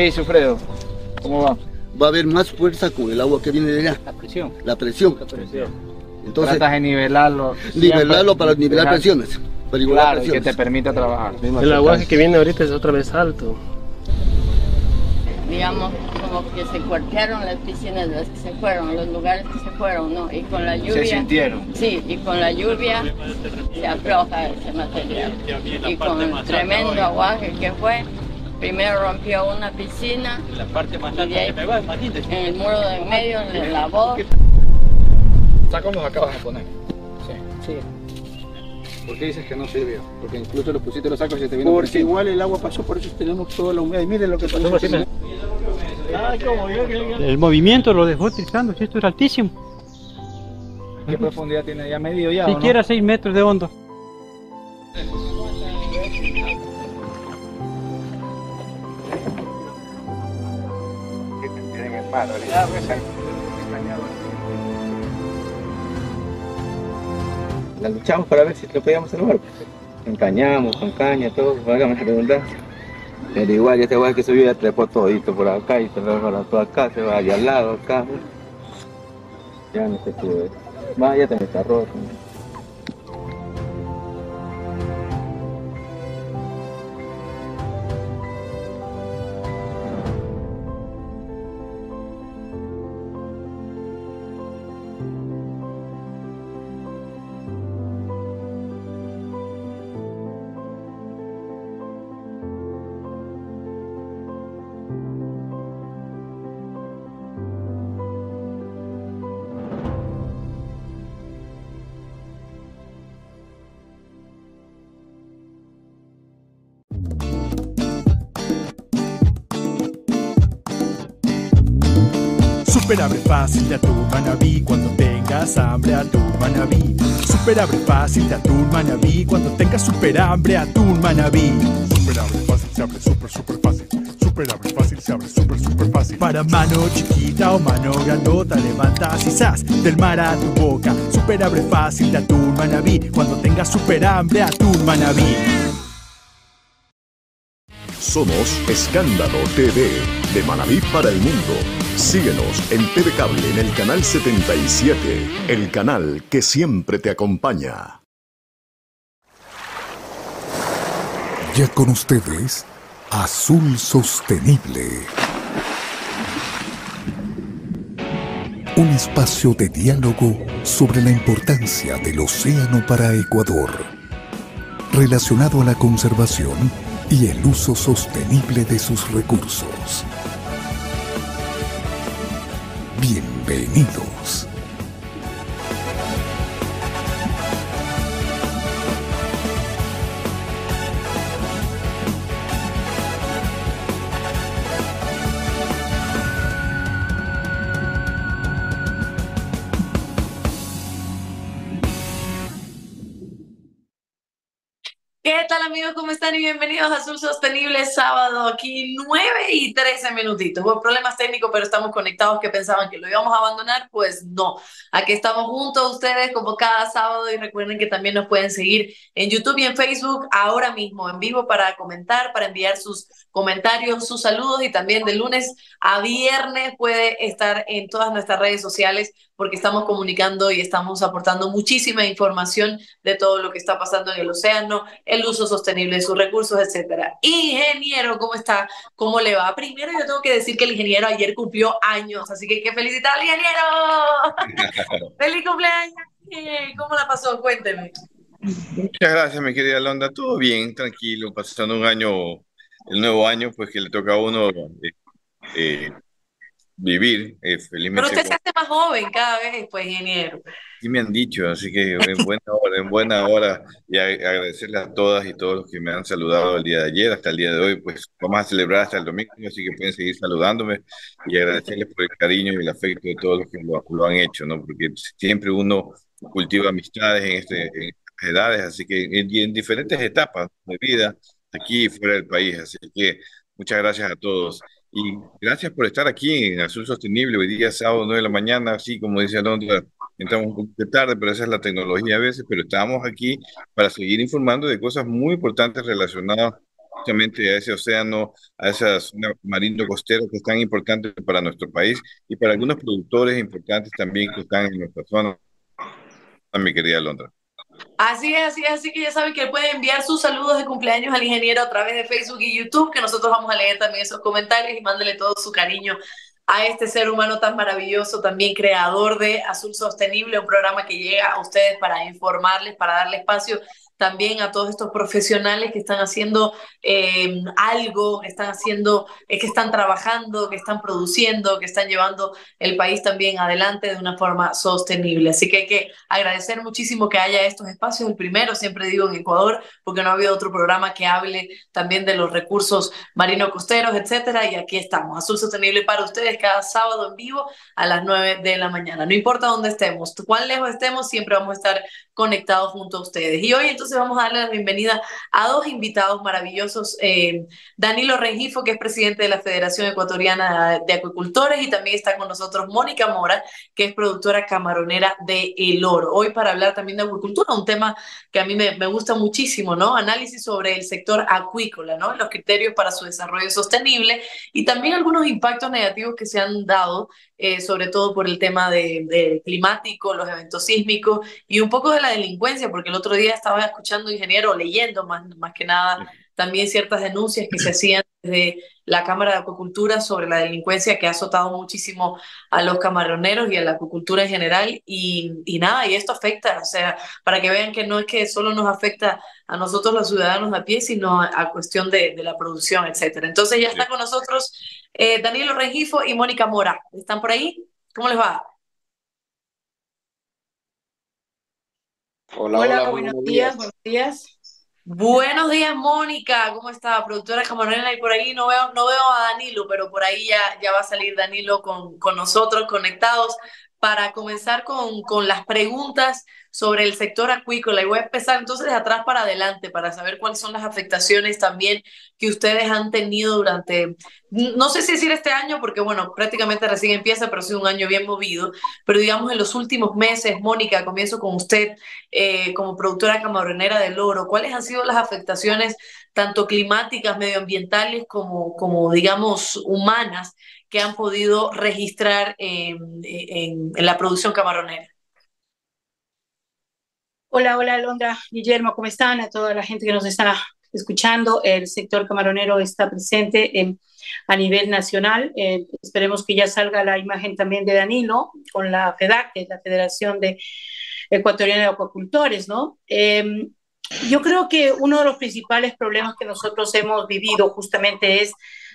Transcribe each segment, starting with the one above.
¿Qué dice Fredo? ¿Cómo va? Va a haber más fuerza con el agua que viene de allá. La presión. La presión. La presión. Entonces, Tratas de nivelarlo. nivelarlo para nivelar Dejar- presiones. Para igualar Claro, y que presiones. te permita trabajar. El aguaje que viene ahorita es otra vez alto. digamos, como que se cuartearon las piscinas, las que se fueron, los lugares que se fueron, ¿no? Y con la lluvia... Se sintieron. Sí, y con la lluvia se afloja ese material. Y con el tremendo aguaje que fue, primero rompió una piscina, La parte más de ahí, en el muro de en medio le lavó. Sacos los acabas de poner. Sí. ¿Por qué dices que no sirvió? Porque incluso los pusiste los sacos y se te vino por Porque igual el agua pasó, por eso tenemos toda la humedad. Y miren lo que pasó. El movimiento lo dejó trizando, si esto era altísimo. ¿Qué profundidad tiene ya medio ya? no? Siquiera 6 metros de hondo. La luchamos para ver si lo podíamos salvar. Encañamos, con caña, todo, válgame la redundancia. Pero igual, este igual que subió ya trepó todito por acá y se va para todo acá, se va allá al lado, acá. Ya no se pudo. Va, ya también está roto. Fácil de atún manabí cuando tengas hambre atún manabí. Super abre fácil de atún manabí cuando tengas super hambre atún manabí. Super abre fácil se abre super super fácil. Super abre fácil se abre super super fácil. Para mano chiquita o mano grandota levantas y zas del mar a tu boca. Super abre fácil de atún manabí cuando tengas super hambre atún manabí. Somos Escándalo TV, de Manabí para el mundo. Síguenos en TV Cable en el canal 77, el canal que siempre te acompaña. Ya con ustedes, Azul Sostenible. Un espacio de diálogo sobre la importancia del océano para Ecuador, relacionado a la conservación y el uso sostenible de sus recursos. Bienvenidos. ¿Cómo están? Y bienvenidos a Azul Sostenible sábado aquí 9 y 13 minutitos. Hubo problemas técnicos, pero estamos conectados que pensaban que lo íbamos a abandonar. Pues no, aquí estamos juntos a ustedes como cada sábado y recuerden que también nos pueden seguir en YouTube y en Facebook ahora mismo en vivo para comentar, para enviar sus comentarios, sus saludos y también de lunes a viernes puede estar en todas nuestras redes sociales porque estamos comunicando y estamos aportando muchísima información de todo lo que está pasando en el océano, el uso sostenible de sus recursos, etcétera. Ingeniero, ¿cómo está? ¿Cómo le va? Primero yo tengo que decir que el ingeniero ayer cumplió años, así que hay que felicitar al ingeniero. ¡Feliz cumpleaños! ¿Cómo la pasó? Cuénteme. Muchas gracias, mi querida Londa. Todo bien, tranquilo, pasando un año, el nuevo año, pues que le toca a uno eh, eh, vivir eh, Pero felizmente. usted se hace más joven cada vez, pues, ingeniero. Sí me han dicho, así que en buena hora, en buena hora, y a- agradecerle a todas y todos los que me han saludado el día de ayer, hasta el día de hoy, pues vamos a celebrar hasta el domingo, así que pueden seguir saludándome y agradecerles por el cariño y el afecto de todos los que lo, lo han hecho, ¿no? Porque siempre uno cultiva amistades en, este, en estas edades, así que en, en diferentes etapas de vida, aquí y fuera del país, así que muchas gracias a todos. Y gracias por estar aquí en Azul Sostenible, hoy día sábado 9 de la mañana, así como dice Alondra, entramos un poquito tarde, pero esa es la tecnología a veces, pero estamos aquí para seguir informando de cosas muy importantes relacionadas justamente a ese océano, a esa zona marino costera que es tan importante para nuestro país y para algunos productores importantes también que están en nuestra zona, mi querida Londra. Así es, así es, así que ya saben que pueden enviar sus saludos de cumpleaños al ingeniero a través de Facebook y YouTube, que nosotros vamos a leer también esos comentarios y mándele todo su cariño a este ser humano tan maravilloso, también creador de Azul Sostenible, un programa que llega a ustedes para informarles, para darle espacio también a todos estos profesionales que están haciendo eh, algo, están haciendo, es que están trabajando, que están produciendo, que están llevando el país también adelante de una forma sostenible. Así que hay que agradecer muchísimo que haya estos espacios. El primero, siempre digo, en Ecuador, porque no ha habido otro programa que hable también de los recursos marino-costeros, etcétera. Y aquí estamos, Azul Sostenible para ustedes cada sábado en vivo a las 9 de la mañana. No importa dónde estemos, cuán lejos estemos, siempre vamos a estar conectados junto a ustedes. Y hoy entonces vamos a darle la bienvenida a dos invitados maravillosos. Eh, Danilo Rengifo, que es presidente de la Federación Ecuatoriana de Acuicultores, y también está con nosotros Mónica Mora, que es productora camaronera de El Oro. Hoy para hablar también de acuicultura, un tema que a mí me, me gusta muchísimo, ¿no? Análisis sobre el sector acuícola, ¿no? Los criterios para su desarrollo sostenible y también algunos impactos negativos que se han dado eh, sobre todo por el tema de, de, climático, los eventos sísmicos y un poco de la delincuencia, porque el otro día estaba escuchando ingeniero, leyendo más, más que nada también ciertas denuncias que se hacían desde la Cámara de Acuicultura sobre la delincuencia que ha azotado muchísimo a los camaroneros y a la acuicultura en general y, y nada, y esto afecta, o sea, para que vean que no es que solo nos afecta a nosotros los ciudadanos a pie, sino a, a cuestión de, de, la producción, etcétera. Entonces ya está con nosotros eh, Danilo Rengifo y Mónica Mora. ¿Están por ahí? ¿Cómo les va? Hola, hola, hola buenos, buenos días, días, buenos días. Buenos días, Mónica. ¿Cómo está? Productora camaronera. Y por ahí no veo, no veo a Danilo, pero por ahí ya, ya va a salir Danilo con, con nosotros conectados para comenzar con, con las preguntas sobre el sector acuícola. Y voy a empezar entonces de atrás para adelante para saber cuáles son las afectaciones también que ustedes han tenido durante, no sé si decir este año, porque bueno, prácticamente recién empieza, pero ha sido un año bien movido. Pero digamos en los últimos meses, Mónica, comienzo con usted eh, como productora camaronera del oro. ¿Cuáles han sido las afectaciones tanto climáticas, medioambientales, como, como digamos, humanas que han podido registrar en, en, en la producción camaronera? Hola, hola, Alondra, Guillermo, ¿cómo están? A toda la gente que nos está escuchando, el sector camaronero está presente en, a nivel nacional. Eh, esperemos que ya salga la imagen también de Danilo con la FEDAC, que es la Federación de Ecuatoriana de Acuacultores, ¿no? Eh, yo creo que uno de los principales problemas que nosotros hemos vivido justamente es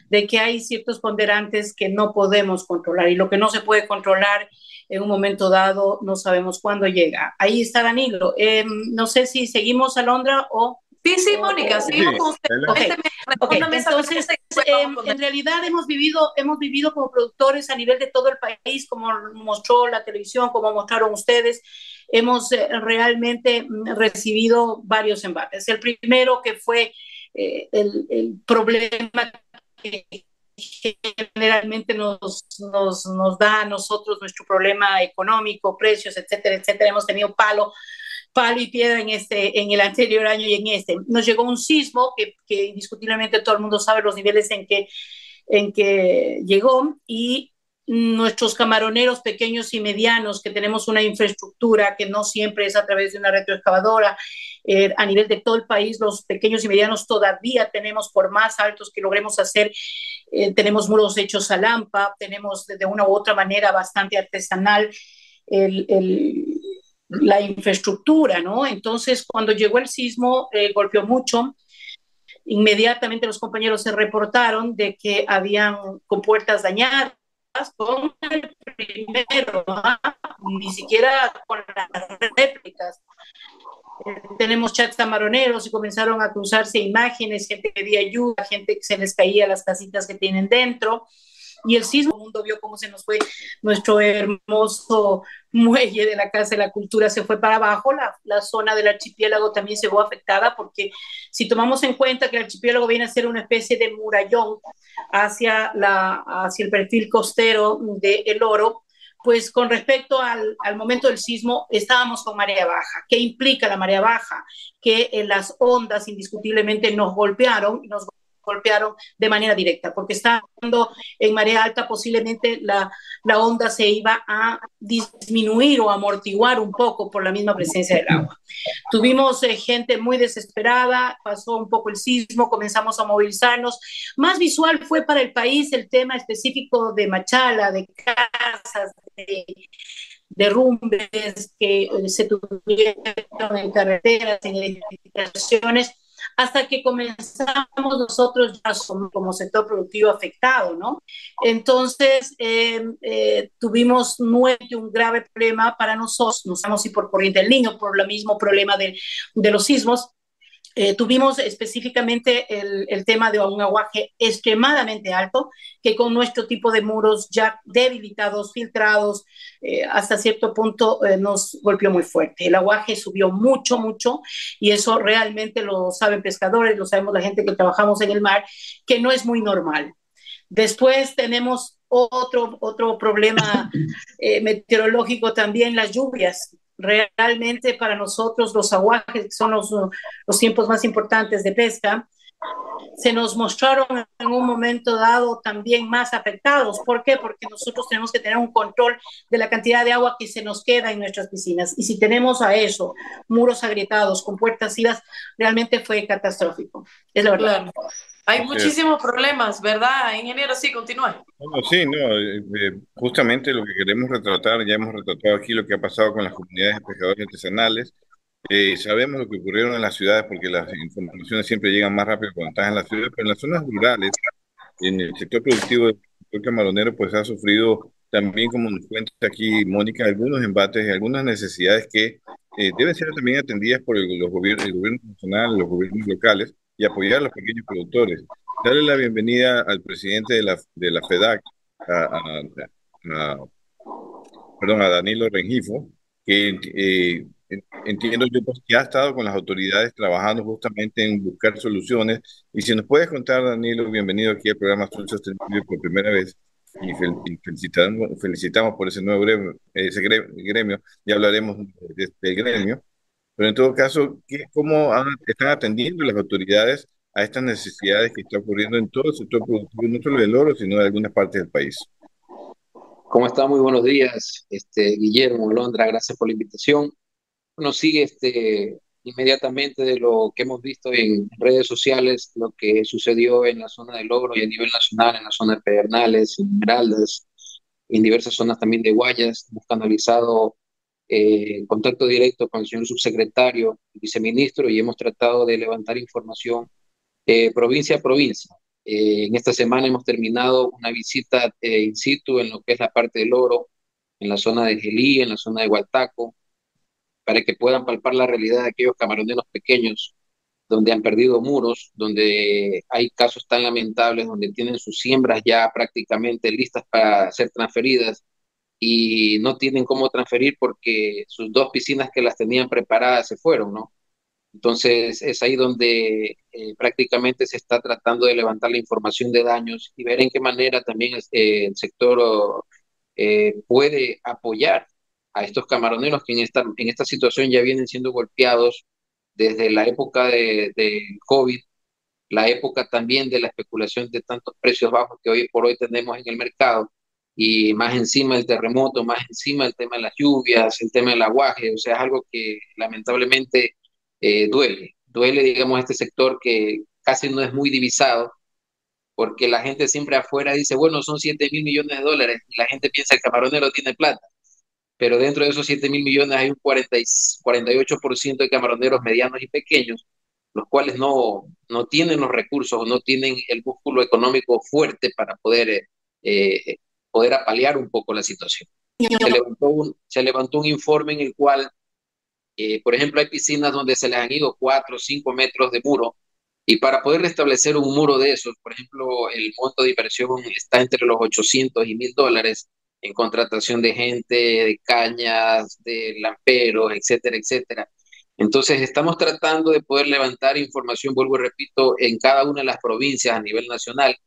de que hay ciertos ponderantes que no podemos controlar y lo que no se puede controlar en un momento dado no sabemos cuándo llega. Ahí está Danilo. Eh, no sé si seguimos a Londra o... Sí, sí, Mónica, seguimos con usted. Okay. Okay. Entonces, eh, en realidad hemos vivido, hemos vivido como productores a nivel de todo el país, como mostró la televisión, como mostraron ustedes, hemos eh, realmente recibido varios embates. El primero que fue eh, el, el problema que generalmente nos, nos, nos da a nosotros nuestro problema económico, precios, etcétera, etcétera. Hemos tenido palo, palo y piedra en, este, en el anterior año y en este. Nos llegó un sismo que, que indiscutiblemente todo el mundo sabe los niveles en que, en que llegó y nuestros camaroneros pequeños y medianos, que tenemos una infraestructura que no siempre es a través de una retroexcavadora, eh, a nivel de todo el país, los pequeños y medianos todavía tenemos, por más altos que logremos hacer, eh, tenemos muros hechos a lampa, tenemos de una u otra manera bastante artesanal la infraestructura, ¿no? Entonces, cuando llegó el sismo, eh, golpeó mucho. Inmediatamente los compañeros se reportaron de que habían compuertas dañadas, con el primero, ¿no? ni siquiera con las réplicas. Tenemos chats camaroneros y comenzaron a cruzarse imágenes, gente que pedía ayuda, gente que se les caía las casitas que tienen dentro. Y el sismo, el mundo vio cómo se nos fue nuestro hermoso muelle de la Casa de la Cultura, se fue para abajo, la, la zona del archipiélago también se vio afectada, porque si tomamos en cuenta que el archipiélago viene a ser una especie de murallón hacia, la, hacia el perfil costero de El Oro, pues con respecto al, momento del sismo, estábamos con marea baja. ¿Qué implica la marea baja? Que eh, las ondas indiscutiblemente nos golpearon, nos golpearon de manera directa, porque estando en marea alta posiblemente la, la onda se iba a disminuir o amortiguar un poco por la misma presencia del agua. Tuvimos eh, gente muy desesperada, pasó un poco el sismo, comenzamos a movilizarnos. Más visual fue para el país el tema específico de Machala, de casas, de derrumbes que eh, se tuvieron en carreteras, en edificaciones hasta que comenzamos nosotros ya como sector productivo afectado, ¿no? Entonces, eh, eh, tuvimos nuevamente un grave problema para nosotros, no sabemos si por corriente del niño, por el mismo problema de, de los sismos, eh, tuvimos específicamente el, el, tema de un aguaje extremadamente alto, que con nuestro tipo de muros ya debilitados, filtrados, eh, hasta cierto punto eh, nos golpeó muy fuerte. El aguaje subió mucho, mucho, y eso realmente lo saben pescadores, lo sabemos la gente que trabajamos en el mar, que no es muy normal. Después tenemos otro, otro problema meteorológico también, las lluvias realmente para nosotros los aguajes, que son los, los tiempos más importantes de pesca, se nos mostraron en un momento dado también más afectados. ¿Por qué? Porque nosotros tenemos que tener un control de la cantidad de agua que se nos queda en nuestras piscinas. Y si tenemos a eso, muros agrietados con puertas idas, realmente fue catastrófico. Es la verdad. Claro. Hay muchísimos problemas, ¿verdad, ingeniero? Sí, continúa. Bueno, sí, no, eh, eh, justamente lo que queremos retratar, ya hemos retratado aquí lo que ha pasado con las comunidades de pescadores artesanales. Eh, sabemos lo que ocurrieron en las ciudades porque las informaciones siempre llegan más rápido cuando estás en la ciudad, pero en las zonas rurales, en el sector productivo del sector camaronero, pues ha sufrido también, como nos cuenta aquí Mónica, algunos embates y algunas necesidades que deben ser también atendidas por el, los gobiernos, el gobierno nacional, los gobiernos locales y apoyar a los pequeños productores. Darle la bienvenida al presidente de la, de la FEDAC, a, perdón, a Danilo Rengifo, que eh, entiendo yo pues, que ha estado con las autoridades trabajando justamente en buscar soluciones. Y si nos puedes contar, Danilo, bienvenido aquí al programa Azul Sostenible por primera vez. Y, felicitamos, felicitamos por ese nuevo gremio, ese gremio, ya hablaremos del gremio. Pero en todo caso, ¿cómo están atendiendo las autoridades a estas necesidades que están ocurriendo en todo el sector productivo, no solo del oro, sino de algunas partes del país? ¿Cómo está? Muy buenos días, este, Guillermo, Londra, gracias por la invitación. Nos sigue este, inmediatamente de lo que hemos visto en redes sociales, lo que sucedió en la zona del Logro y a nivel nacional, en la zona de Pedernales, en Esmeraldas, en diversas zonas también de Guayas. Hemos canalizado eh, contacto directo con el señor subsecretario, viceministro, y hemos tratado de levantar información eh, provincia a provincia. Eh, en esta semana hemos terminado una visita in situ en lo que es la parte del oro, en la zona de Gelí, en la zona de Hualtaco, para que puedan palpar la realidad de aquellos camaroneros pequeños donde han perdido muros, donde hay casos tan lamentables, donde tienen sus siembras ya prácticamente listas para ser transferidas y no tienen cómo transferir porque sus dos piscinas que las tenían preparadas se fueron, ¿no? Entonces es ahí donde eh, prácticamente se está tratando de levantar la información de daños y ver en qué manera también eh, el sector eh, puede apoyar a estos camaroneros que en esta, en esta situación ya vienen siendo golpeados desde la época de, de COVID, la época también de la especulación de tantos precios bajos que hoy por hoy tenemos en el mercado y más encima el terremoto, más encima el tema de las lluvias, el tema del aguaje, o sea, es algo que lamentablemente eh, duele, duele, digamos, este sector que casi no es muy divisado, porque la gente siempre afuera dice, bueno, son 7 mil millones de dólares, y la gente piensa el camaronero tiene plata, pero dentro de esos 7 mil millones hay un 40 48% de camaroneros medianos y pequeños, los cuales no, no tienen los recursos, no tienen el músculo económico fuerte para poder eh, eh poder apalear un poco la situación. Se levantó un, se levantó un informe en el cual, eh, por ejemplo, hay piscinas donde se les han ido 4 o 5 metros de muro y para poder restablecer un muro de esos, por ejemplo, el monto de inversión está entre los 800 y 1000 dólares en contratación de gente, de cañas, de lamperos, etcétera, etcétera. Entonces, estamos tratando de poder levantar información, vuelvo y repito, en cada una de las provincias a nivel nacional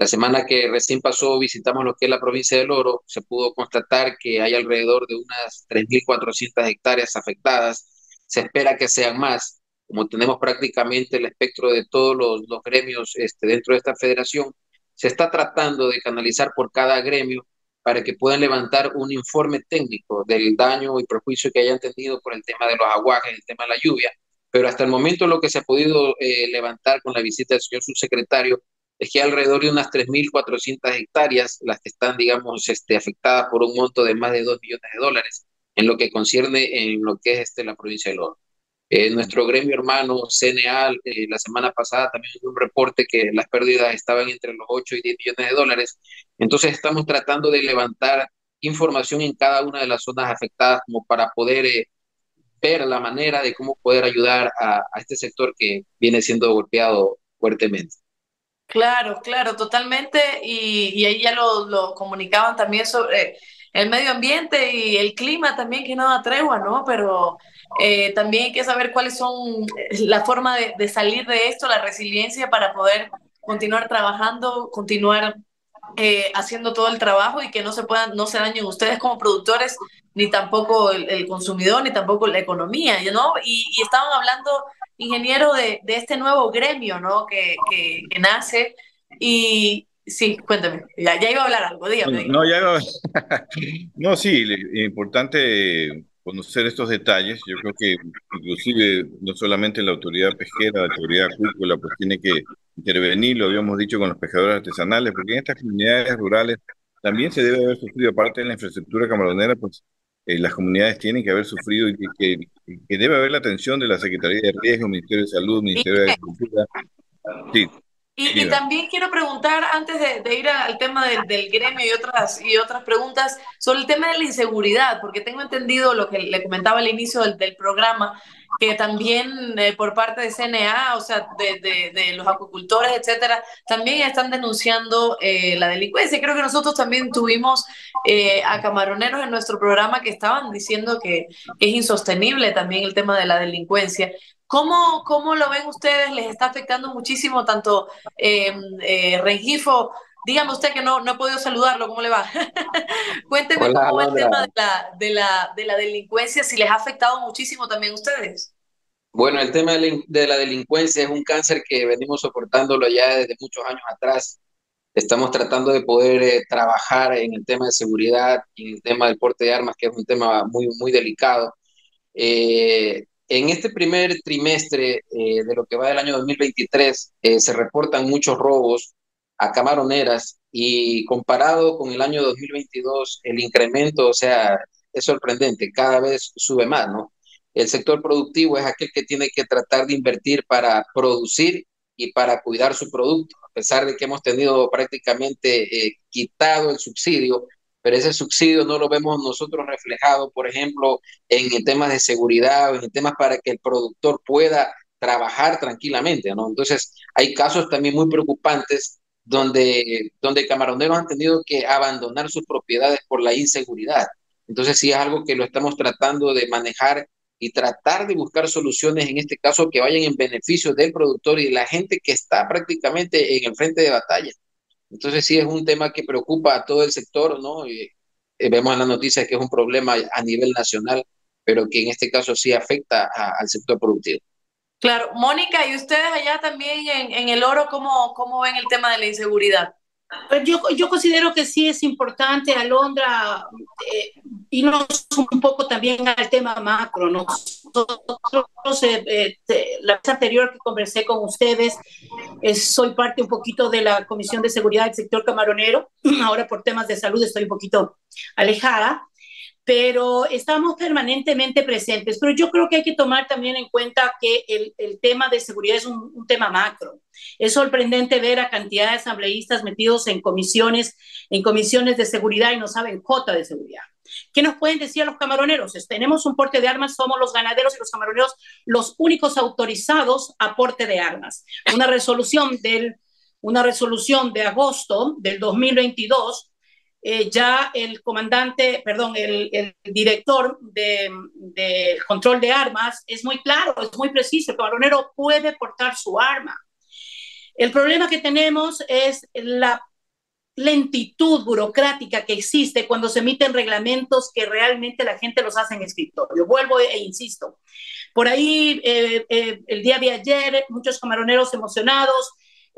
La semana que recién pasó visitamos lo que es la provincia del Oro, se pudo constatar que hay alrededor de unas 3.400 hectáreas afectadas, se espera que sean más, como tenemos prácticamente el espectro de todos los, gremios este, dentro de esta federación, se está tratando de canalizar por cada gremio para que puedan levantar un informe técnico del daño y perjuicio que hayan tenido por el tema de los aguajes, el tema de la lluvia. Pero hasta el momento lo que se ha podido eh, levantar con la visita del señor subsecretario es que alrededor de unas 3.400 hectáreas las que están, digamos, este, afectadas por un monto de más de 2 millones de dólares en lo que concierne en lo que es este, la provincia de Oro. Eh, nuestro gremio hermano CNA eh, la semana pasada también dio un reporte que las pérdidas estaban entre los 8 y 10 millones de dólares. Entonces estamos tratando de levantar información en cada una de las zonas afectadas como para poder eh, ver la manera de cómo poder ayudar a, a este sector que viene siendo golpeado fuertemente. Claro, claro, totalmente. Y, y ahí ya lo, lo, comunicaban también sobre el medio ambiente y el clima también, que no da tregua, ¿no? Pero eh, también hay que saber cuáles son eh, la forma de, de, salir de esto, la resiliencia para poder continuar trabajando, continuar eh, haciendo todo el trabajo y que no se puedan, no se dañen ustedes como productores, ni tampoco el, el consumidor, ni tampoco la economía, ¿no? Y, y estaban hablando, ingeniero, de, de, este nuevo gremio, ¿no? Que, que, que nace y, Sí, cuéntame. Ya, ya, iba a hablar algo, dígame. No, ya iba... no sí, importante conocer estos detalles. Yo creo que inclusive no solamente la autoridad pesquera, la autoridad acuícola, pues tiene que intervenir, lo habíamos dicho con los pescadores artesanales, porque en estas comunidades rurales también se debe haber sufrido, aparte de la infraestructura camaronera, pues eh, las comunidades tienen que haber sufrido y que, que, que, debe haber la atención de la Secretaría de Riesgo, Ministerio de Salud, Ministerio de Agricultura. Sí, y, y, también quiero preguntar, antes de, de ir al tema del, del, gremio y otras, y otras preguntas, sobre el tema de la inseguridad, porque tengo entendido lo que le comentaba al inicio del, del programa, que también eh, por parte de CNA, o sea, de, los acuicultores, etcétera, también están denunciando eh, la delincuencia. Creo que nosotros también tuvimos eh, a camaroneros en nuestro programa que estaban diciendo que, es insostenible también el tema de la delincuencia. ¿Cómo, ¿Cómo, lo ven ustedes? ¿Les está afectando muchísimo tanto eh, Rengifo? Dígame usted que no, no he podido saludarlo, ¿cómo le va? Cuénteme Hola, cómo va el tema de la, de, la, de la delincuencia, si les ha afectado muchísimo también a ustedes. Bueno, el tema de la delincuencia es un cáncer que venimos soportándolo ya desde muchos años atrás. Estamos tratando de poder eh, trabajar en el tema de seguridad y en el tema del porte de armas, que es un tema muy, muy delicado. Eh, en este primer trimestre eh, de lo que va del año 2023 eh, se reportan muchos robos a camaroneras y comparado con el año 2022 el incremento, o sea, es sorprendente, cada vez sube más, ¿no? El sector productivo es aquel que tiene que tratar de invertir para producir y para cuidar su producto, a pesar de que hemos tenido prácticamente eh, quitado el subsidio, pero ese subsidio no lo vemos nosotros reflejado, por ejemplo, en temas de seguridad, en temas para que el productor pueda trabajar tranquilamente, ¿no? Entonces, hay casos también muy preocupantes donde, donde camaroneros han tenido que abandonar sus propiedades por la inseguridad. Entonces, sí es algo que lo estamos tratando de manejar y tratar de buscar soluciones, en este caso, que vayan en beneficio del productor y la gente que está prácticamente en el frente de batalla. Entonces sí es un tema que preocupa a todo el sector, ¿no? Y, eh, vemos en las noticias que es un problema a nivel nacional, pero que en este caso sí afecta al sector productivo. Claro, Mónica, ¿y ustedes allá también en, en el oro cómo, cómo ven el tema de la inseguridad? Pues yo, yo considero que sí es importante, Alondra, eh, irnos un poco también al tema macro. Nosotros, eh, eh, la vez anterior que conversé con ustedes, eh, soy parte un poquito de la Comisión de Seguridad del Sector Camaronero. Ahora por temas de salud estoy un poquito alejada, pero estamos permanentemente presentes. Pero yo creo que hay que tomar también en cuenta que el, el tema de seguridad es un, tema macro. Es sorprendente ver a cantidad de asambleístas metidos en comisiones, en comisiones de seguridad y no saben jota de seguridad. ¿Qué nos pueden decir los camaroneros? Tenemos un porte de armas, somos los ganaderos y los camaroneros los únicos autorizados a porte de armas. Una resolución del, una resolución de agosto del 2022 eh, ya el comandante, perdón, el, director de, de, control de armas es muy claro, es muy preciso, el camaronero puede portar su arma. El problema que tenemos es la lentitud burocrática que existe cuando se emiten reglamentos que realmente la gente los hace en escritorio. Vuelvo e insisto. Por ahí, eh, eh, el día de ayer, muchos camaroneros emocionados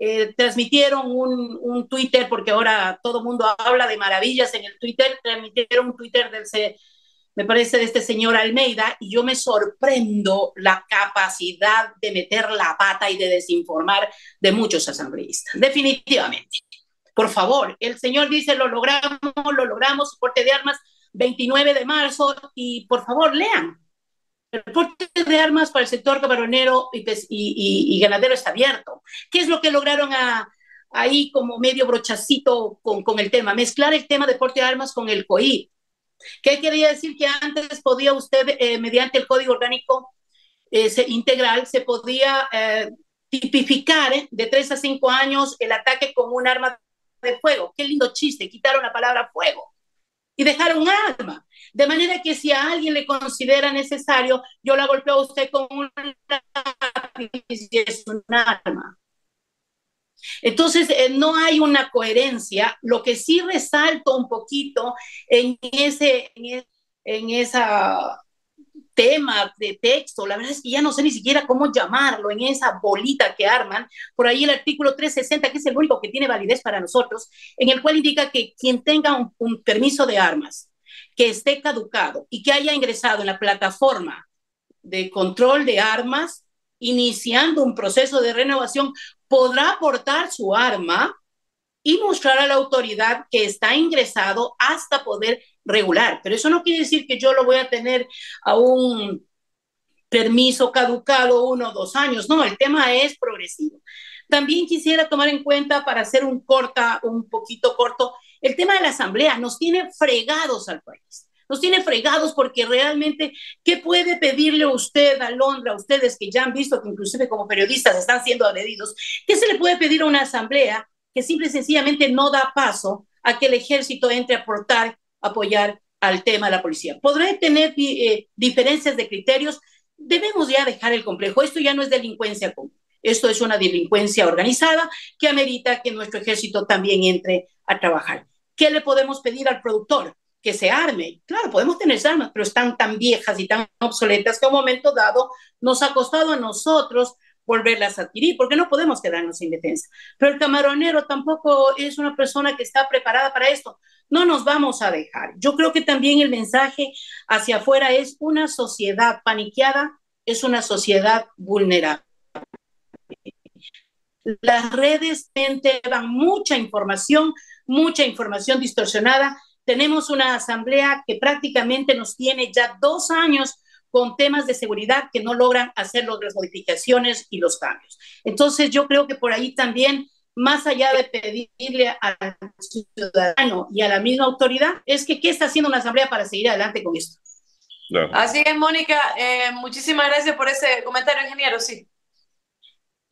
eh, transmitieron un, un, Twitter, porque ahora todo el mundo habla de maravillas en el Twitter, transmitieron un Twitter del, me parece, de este señor Almeida, y yo me sorprendo la capacidad de meter la pata y de desinformar de muchos asambleístas, definitivamente. Por favor, el señor dice, lo logramos, lo logramos, porte de armas 29 de marzo, y por favor, lean. El porte de armas para el sector camaronero y, ganadero está abierto. ¿Qué es lo que lograron ahí como medio brochacito con, el tema? Mezclar el tema de porte de armas con el COI. ¿Qué quería decir? Que antes podía usted, eh, mediante el código orgánico integral, se podía eh, tipificar de tres a cinco años el ataque con un arma de fuego. Qué lindo chiste, quitaron la palabra fuego y dejaron un arma. De manera que si a alguien le considera necesario, yo la golpeo a usted con un lápiz y es un arma. Entonces, eh, no hay una coherencia. Lo que sí resalto un poquito en ese, en, en esa tema de texto, la verdad es que ya no sé ni siquiera cómo llamarlo, en esa bolita que arman, por ahí el artículo 360, que es el único que tiene validez para nosotros, en el cual indica que quien tenga un, un permiso de armas que esté caducado y que haya ingresado en la plataforma de control de armas, iniciando un proceso de renovación, podrá aportar su arma y mostrar a la autoridad que está ingresado hasta poder regular. Pero eso no quiere decir que yo lo voy a tener a un permiso caducado uno o dos años. No, el tema es progresivo. También quisiera tomar en cuenta, para hacer un corta, un poquito corto, el tema de la asamblea. Nos tiene fregados al país. Nos tiene fregados porque realmente, ¿qué puede pedirle usted a Londra, a ustedes que ya han visto que inclusive como periodistas están siendo agredidos? ¿Qué se le puede pedir a una asamblea que simple y sencillamente no da paso a que el ejército entre a aportar, apoyar al tema de la policía? ¿Podrá tener eh, diferencias de criterios? Debemos ya dejar el complejo. Esto ya no es delincuencia común. Esto es una delincuencia organizada que amerita que nuestro ejército también entre a trabajar. ¿Qué le podemos pedir al productor? que se arme. Claro, podemos tener armas, pero están tan viejas y tan obsoletas que a un momento dado nos ha costado a nosotros volverlas a adquirir, porque no podemos quedarnos sin defensa. Pero el camaronero tampoco es una persona que está preparada para esto. No nos vamos a dejar. Yo creo que también el mensaje hacia afuera es una sociedad paniqueada, es una sociedad vulnerable. Las redes dan mucha información, mucha información distorsionada tenemos una asamblea que prácticamente nos tiene ya dos años con temas de seguridad que no logran hacer las modificaciones y los cambios. Entonces yo creo que por ahí también, más allá de pedirle al ciudadano y a la misma autoridad, es que qué está haciendo una asamblea para seguir adelante con esto. Así es, Mónica, eh, muchísimas gracias por ese comentario, ingeniero, sí.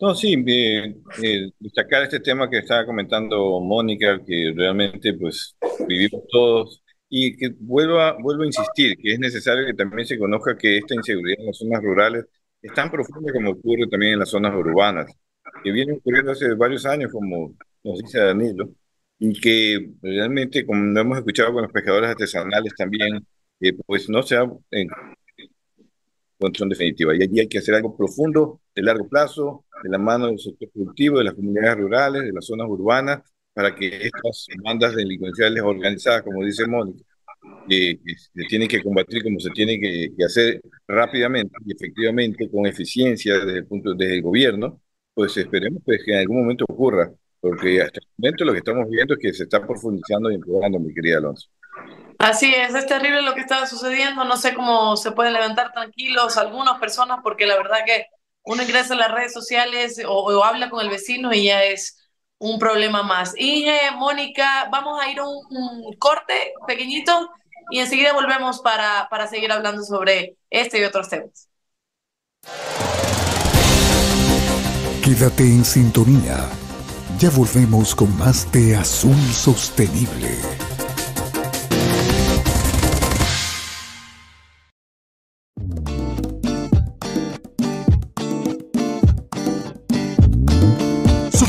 No, sí, eh, eh, destacar este tema que estaba comentando Mónica, que realmente pues vivimos todos, y que vuelvo a, vuelvo a insistir, que es necesario que también se conozca que esta inseguridad en las zonas rurales es tan profunda como ocurre también en las zonas urbanas, que viene ocurriendo hace varios años, como nos dice Danilo, y que realmente, como hemos escuchado con los pescadores artesanales también, eh, pues no se ha condición definitiva. Y allí hay que hacer algo profundo, de largo plazo, de la mano del sector productivo, de las comunidades rurales, de las zonas urbanas, para que estas bandas delincuenciales organizadas, como dice Mónica, que se tienen que combatir como se tiene que, hacer rápidamente y efectivamente con eficiencia desde el punto desde el gobierno, pues esperemos pues, que en algún momento ocurra, porque hasta el momento lo que estamos viendo es que se está profundizando y empeorando, mi querida Alonso. Así es, es terrible lo que está sucediendo. No sé cómo se pueden levantar tranquilos algunas personas, porque la verdad que uno ingresa a las redes sociales o, habla con el vecino y ya es un problema más. Y Mónica, vamos a ir a un, corte pequeñito y enseguida volvemos para, para seguir hablando sobre este y otros temas. Quédate en sintonía. Ya volvemos con más de Azul Sostenible.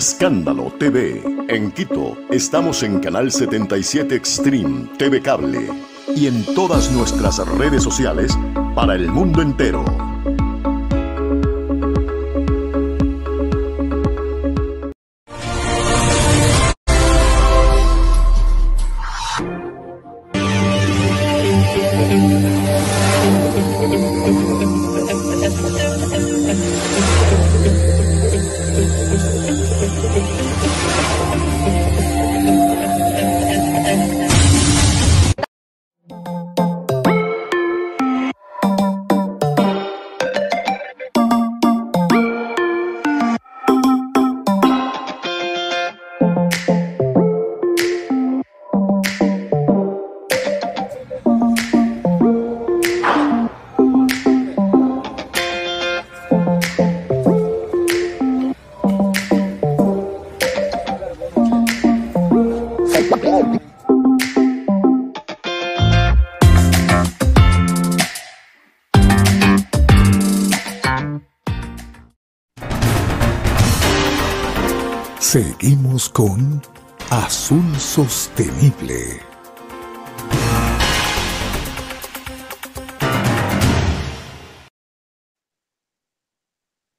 Escándalo TV. En Quito estamos en Canal 77 Extreme TV Cable y en todas nuestras redes sociales para el mundo entero.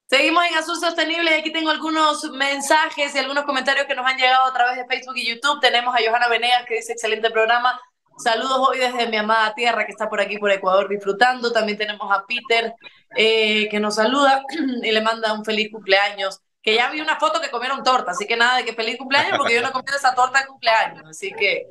Seguimos en Azul Sostenible aquí tengo algunos mensajes y algunos comentarios que nos han llegado a través de Facebook y YouTube. Tenemos a Johanna Venegas que dice excelente programa. Saludos hoy desde mi amada tierra que está por aquí por Ecuador disfrutando. También tenemos a Peter eh, que nos saluda y le manda un feliz cumpleaños. Que ya vi una foto que comieron torta, así que nada de que feliz cumpleaños porque yo no he comido esa torta de cumpleaños. Así que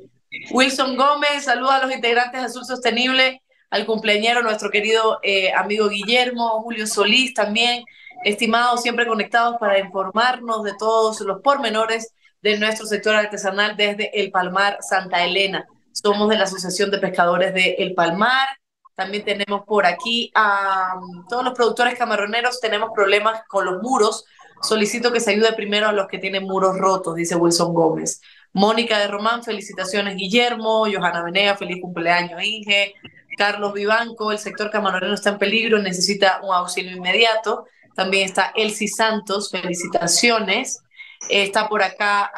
Wilson Gómez, saluda a los integrantes de Azul Sostenible, al cumpleañero, nuestro querido eh, amigo Guillermo, Julio Solís también, estimados, siempre conectados para informarnos de todos los pormenores de nuestro sector artesanal desde El Palmar, Santa Elena. Somos de la Asociación de Pescadores de El Palmar. También tenemos por aquí a um, todos los productores camaroneros. Tenemos problemas con los muros. Solicito que se ayude primero a los que tienen muros rotos, dice Wilson Gómez. Mónica de Román, felicitaciones Guillermo. Johanna Venega, feliz cumpleaños Inge. Carlos Vivanco, el sector camaronero está en peligro, necesita un auxilio inmediato. También está Elsie Santos, felicitaciones. Está por acá,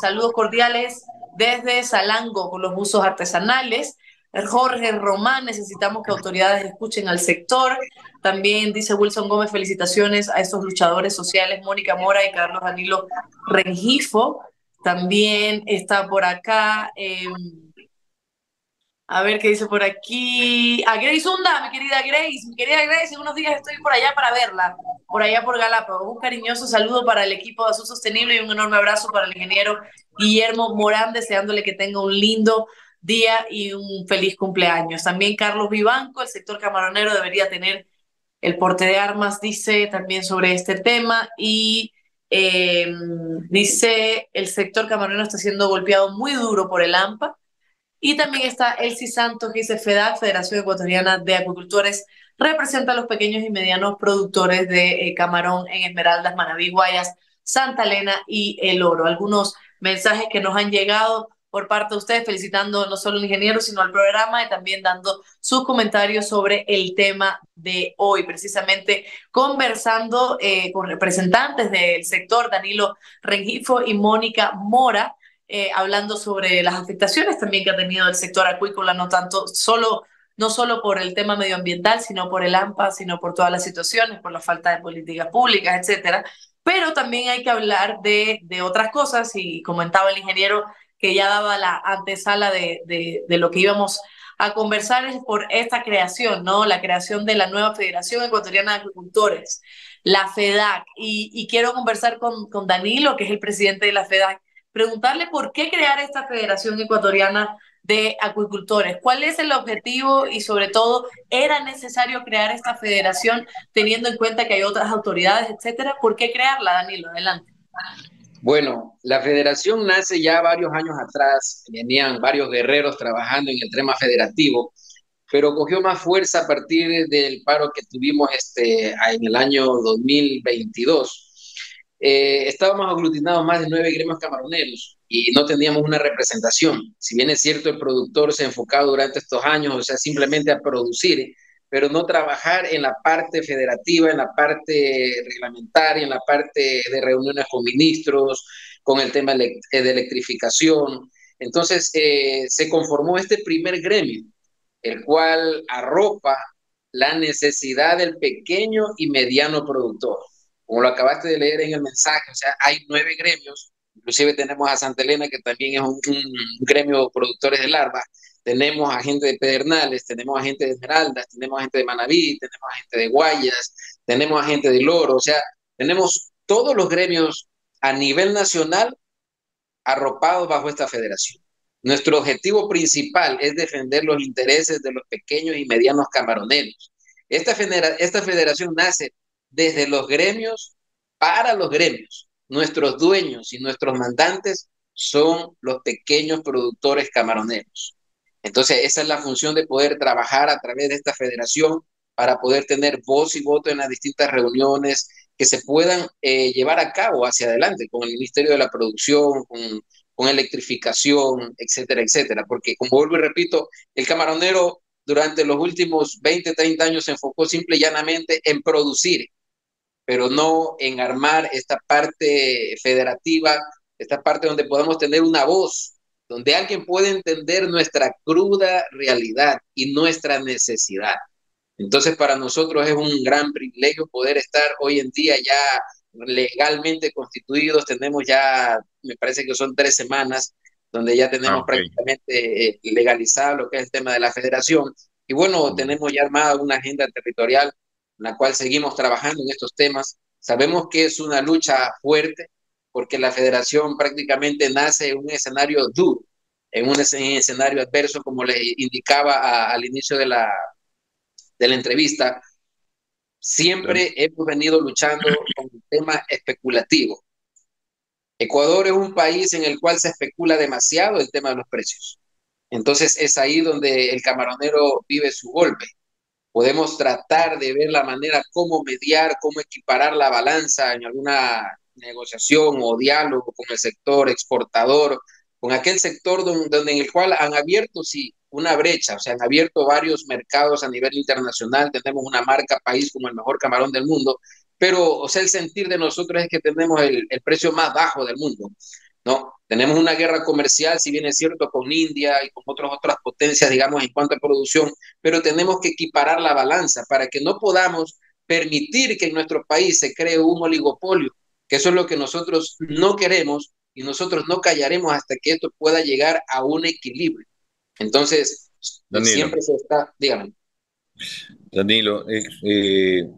saludos cordiales desde Salango con los buzos artesanales. Jorge Román, necesitamos que autoridades escuchen al sector. También dice Wilson Gómez, felicitaciones a estos luchadores sociales, Mónica Mora y Carlos Danilo Rengifo. También está por acá, eh, a ver qué dice por aquí. A Grace Hunda, mi querida Grace, mi querida Grace, en unos días estoy por allá para verla, por allá por Galápagos. Un cariñoso saludo para el equipo de Azul Sostenible y un enorme abrazo para el ingeniero Guillermo Morán, deseándole que tenga un lindo día y un feliz cumpleaños. También Carlos Vivanco, el sector camaronero debería tener el porte de armas, dice también sobre este tema. Y eh, dice, el sector camaronero está siendo golpeado muy duro por el AMPA. Y también está Elsie Santos, que dice FEDAC, Federación Ecuatoriana de Acuicultores, representa a los pequeños y medianos productores de eh, camarón en Esmeraldas, Manabí, Guayas, Santa Elena y El Oro. Algunos mensajes que nos han llegado por parte de ustedes, felicitando no solo al ingeniero, sino al programa y también dando sus comentarios sobre el tema de hoy, precisamente conversando eh, con representantes del sector, Danilo Rengifo y Mónica Mora, eh, hablando sobre las afectaciones también que ha tenido el sector acuícola, no tanto solo no solo por el tema medioambiental, sino por el AMPA, sino por todas las situaciones, por la falta de políticas públicas, etcétera. Pero también hay que hablar de, de otras cosas, y comentaba el ingeniero que ya daba la antesala de, de, lo que íbamos a conversar es por esta creación, ¿no? La creación de la nueva Federación Ecuatoriana de Agricultores, la FEDAC. Y, y quiero conversar con, con Danilo, que es el presidente de la FEDAC, preguntarle por qué crear esta Federación Ecuatoriana de Acuicultores. ¿Cuál es el objetivo y sobre todo, era necesario crear esta federación teniendo en cuenta que hay otras autoridades, etcétera? ¿Por qué crearla, Danilo? Adelante. Bueno, la federación nace ya varios años atrás, venían varios guerreros trabajando en el tema federativo, pero cogió más fuerza a partir del paro que tuvimos este, en el año 2022. Eh, estábamos aglutinados más de nueve gremios camaroneros y no teníamos una representación. Si bien es cierto, el productor se enfocado durante estos años, o sea, simplemente a producir, pero no trabajar en la parte federativa, en la parte reglamentaria, en la parte de reuniones con ministros, con el tema de electrificación. Entonces, eh, se conformó este primer gremio, el cual arropa la necesidad del pequeño y mediano productor. Como lo acabaste de leer en el mensaje, o sea, hay nueve gremios, inclusive tenemos a Santa Elena, que también es un, un gremio productores de larva, tenemos a de Pedernales, tenemos a de Esmeraldas, tenemos a gente de Manabí, tenemos a gente de Guayas, tenemos a de Loro, o sea, tenemos todos los gremios a nivel nacional arropados bajo esta federación. Nuestro objetivo principal es defender los intereses de los pequeños y medianos camaroneros. Esta, esta federación nace desde los gremios para los gremios. Nuestros dueños y nuestros mandantes son los pequeños productores camaroneros. Entonces, esa es la función de poder trabajar a través de esta federación para poder tener voz y voto en las distintas reuniones que se puedan eh, llevar a cabo hacia adelante con el Ministerio de la Producción, con, con electrificación, etcétera, etcétera. Porque, como vuelvo y repito, el camaronero durante los últimos 20, 30 años se enfocó simple y llanamente en producir, pero no en armar esta parte federativa, esta parte donde podamos tener una voz donde alguien puede entender nuestra cruda realidad y nuestra necesidad. Entonces, para nosotros es un gran privilegio poder estar hoy en día ya legalmente constituidos. Tenemos ya, me parece que son tres semanas, donde ya tenemos ah, prácticamente eh, legalizado lo que es el tema de la federación. Y bueno, tenemos ya armada una agenda territorial en la cual seguimos trabajando en estos temas. Sabemos que es una lucha fuerte, porque la federación prácticamente nace en un escenario duro, en un escenario adverso, como le indicaba al inicio de la, de la entrevista. Siempre hemos venido luchando con un tema especulativo. Ecuador es un país en el cual se especula demasiado el tema de los precios. Entonces es ahí donde el camaronero vive su golpe. Podemos tratar de ver la manera cómo mediar, cómo equiparar la balanza en alguna negociación o diálogo con el sector exportador, con aquel sector donde, en el cual han abierto, sí, una brecha, o sea, han abierto varios mercados a nivel internacional, tenemos una marca país como el mejor camarón del mundo, pero, o sea, el sentir de nosotros es que tenemos el, el precio más bajo del mundo, ¿no? Tenemos una guerra comercial, si bien es cierto, con India y con otras otras potencias, digamos, en cuanto a producción, pero tenemos que equiparar la balanza para que no podamos permitir que en nuestro país se cree un oligopolio que eso es lo que nosotros no queremos y nosotros no callaremos hasta que esto pueda llegar a un equilibrio. Entonces, siempre se está, dígame. Danilo, eh, eh,